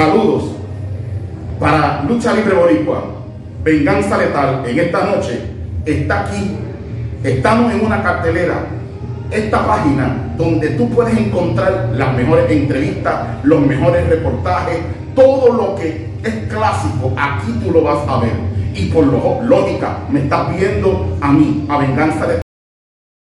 Saludos para Lucha Libre Boricua, Venganza Letal. En esta noche está aquí. Estamos en una cartelera. Esta página donde tú puedes encontrar las mejores entrevistas, los mejores reportajes, todo lo que es clásico, aquí tú lo vas a ver. Y por lo, lógica, me estás viendo a mí, a Venganza Letal.